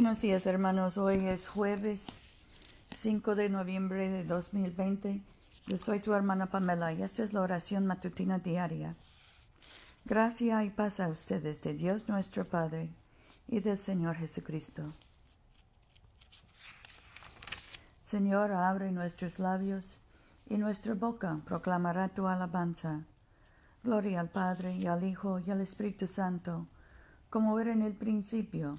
Buenos días hermanos, hoy es jueves 5 de noviembre de 2020. Yo soy tu hermana Pamela y esta es la oración matutina diaria. Gracia y paz a ustedes de Dios nuestro Padre y del Señor Jesucristo. Señor, abre nuestros labios y nuestra boca proclamará tu alabanza. Gloria al Padre y al Hijo y al Espíritu Santo, como era en el principio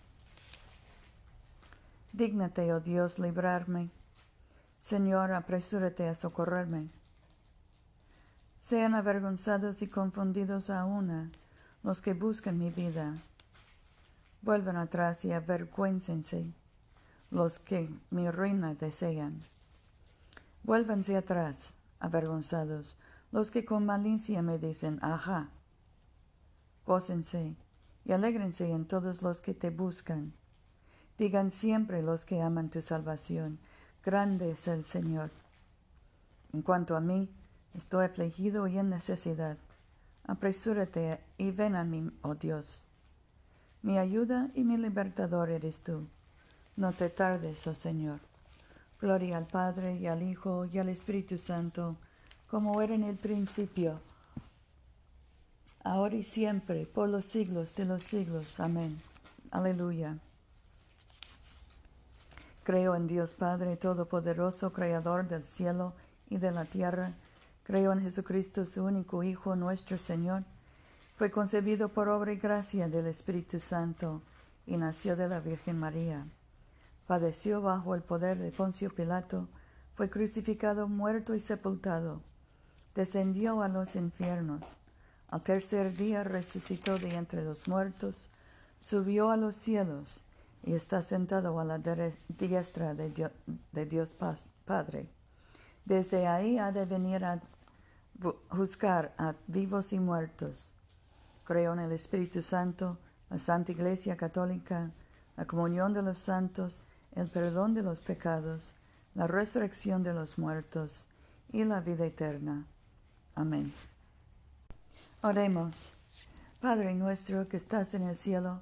Dígnate, oh Dios, librarme. Señor, apresúrate a socorrerme. Sean avergonzados y confundidos a una los que buscan mi vida. Vuelvan atrás y avergüéncense los que mi ruina desean. Vuélvanse atrás, avergonzados, los que con malicia me dicen, ajá. Gócense y alégrense en todos los que te buscan Digan siempre los que aman tu salvación, grande es el Señor. En cuanto a mí, estoy afligido y en necesidad. Apresúrate y ven a mí, oh Dios. Mi ayuda y mi libertador eres tú. No te tardes, oh Señor. Gloria al Padre y al Hijo y al Espíritu Santo, como era en el principio, ahora y siempre, por los siglos de los siglos. Amén. Aleluya. Creo en Dios Padre Todopoderoso, Creador del cielo y de la tierra. Creo en Jesucristo, su único Hijo, nuestro Señor. Fue concebido por obra y gracia del Espíritu Santo y nació de la Virgen María. Padeció bajo el poder de Poncio Pilato, fue crucificado, muerto y sepultado. Descendió a los infiernos. Al tercer día resucitó de entre los muertos, subió a los cielos y está sentado a la diestra de Dios, Padre. Desde ahí ha de venir a juzgar a vivos y muertos. Creo en el Espíritu Santo, la Santa Iglesia Católica, la comunión de los santos, el perdón de los pecados, la resurrección de los muertos y la vida eterna. Amén. Oremos. Padre nuestro que estás en el cielo,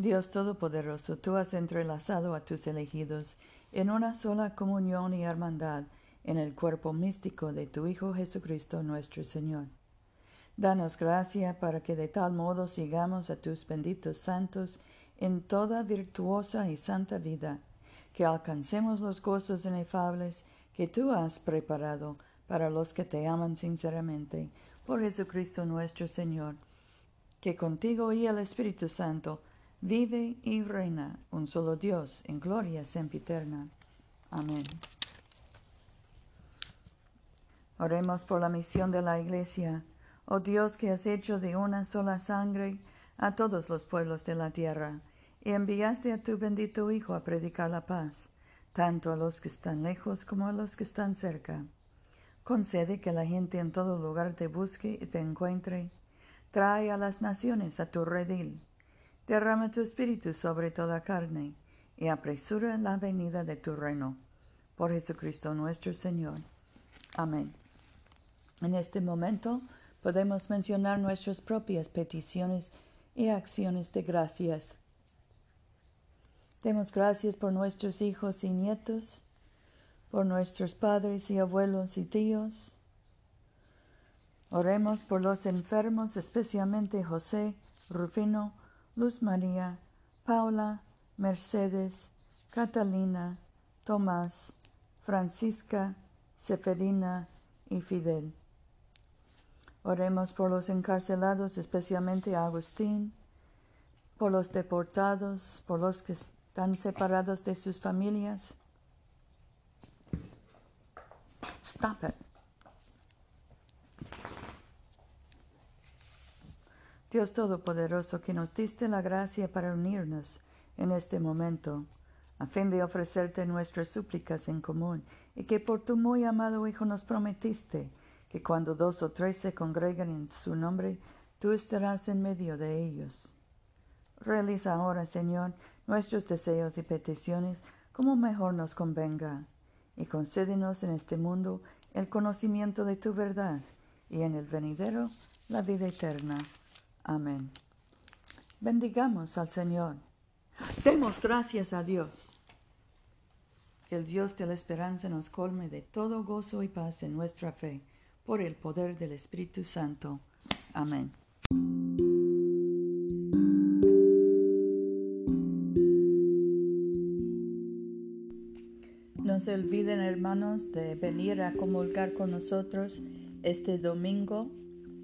Dios Todopoderoso, tú has entrelazado a tus elegidos en una sola comunión y hermandad en el cuerpo místico de tu Hijo Jesucristo nuestro Señor. Danos gracia para que de tal modo sigamos a tus benditos santos en toda virtuosa y santa vida, que alcancemos los gozos inefables que tú has preparado para los que te aman sinceramente, por Jesucristo nuestro Señor, que contigo y el Espíritu Santo vive y reina un solo Dios en gloria sempiterna. Amén. Oremos por la misión de la Iglesia. Oh Dios que has hecho de una sola sangre a todos los pueblos de la tierra, y enviaste a tu bendito Hijo a predicar la paz, tanto a los que están lejos como a los que están cerca. Concede que la gente en todo lugar te busque y te encuentre Trae a las naciones a tu redil. Derrama tu espíritu sobre toda carne, y apresura la venida de tu reino. Por Jesucristo nuestro Señor. Amén. En este momento podemos mencionar nuestras propias peticiones y acciones de gracias. Demos gracias por nuestros hijos y nietos, por nuestros padres y abuelos y tíos. Oremos por los enfermos, especialmente José, Rufino, Luz María, Paula, Mercedes, Catalina, Tomás, Francisca, Seferina y Fidel. Oremos por los encarcelados, especialmente Agustín, por los deportados, por los que están separados de sus familias. Stop it. Dios Todopoderoso, que nos diste la gracia para unirnos en este momento, a fin de ofrecerte nuestras súplicas en común, y que por tu muy amado Hijo nos prometiste que cuando dos o tres se congregan en su nombre, tú estarás en medio de ellos. Realiza ahora, Señor, nuestros deseos y peticiones como mejor nos convenga, y concédenos en este mundo el conocimiento de tu verdad, y en el venidero la vida eterna. Amén. Bendigamos al Señor. Demos gracias a Dios. Que el Dios de la esperanza nos colme de todo gozo y paz en nuestra fe, por el poder del Espíritu Santo. Amén. No se olviden, hermanos, de venir a comulgar con nosotros este domingo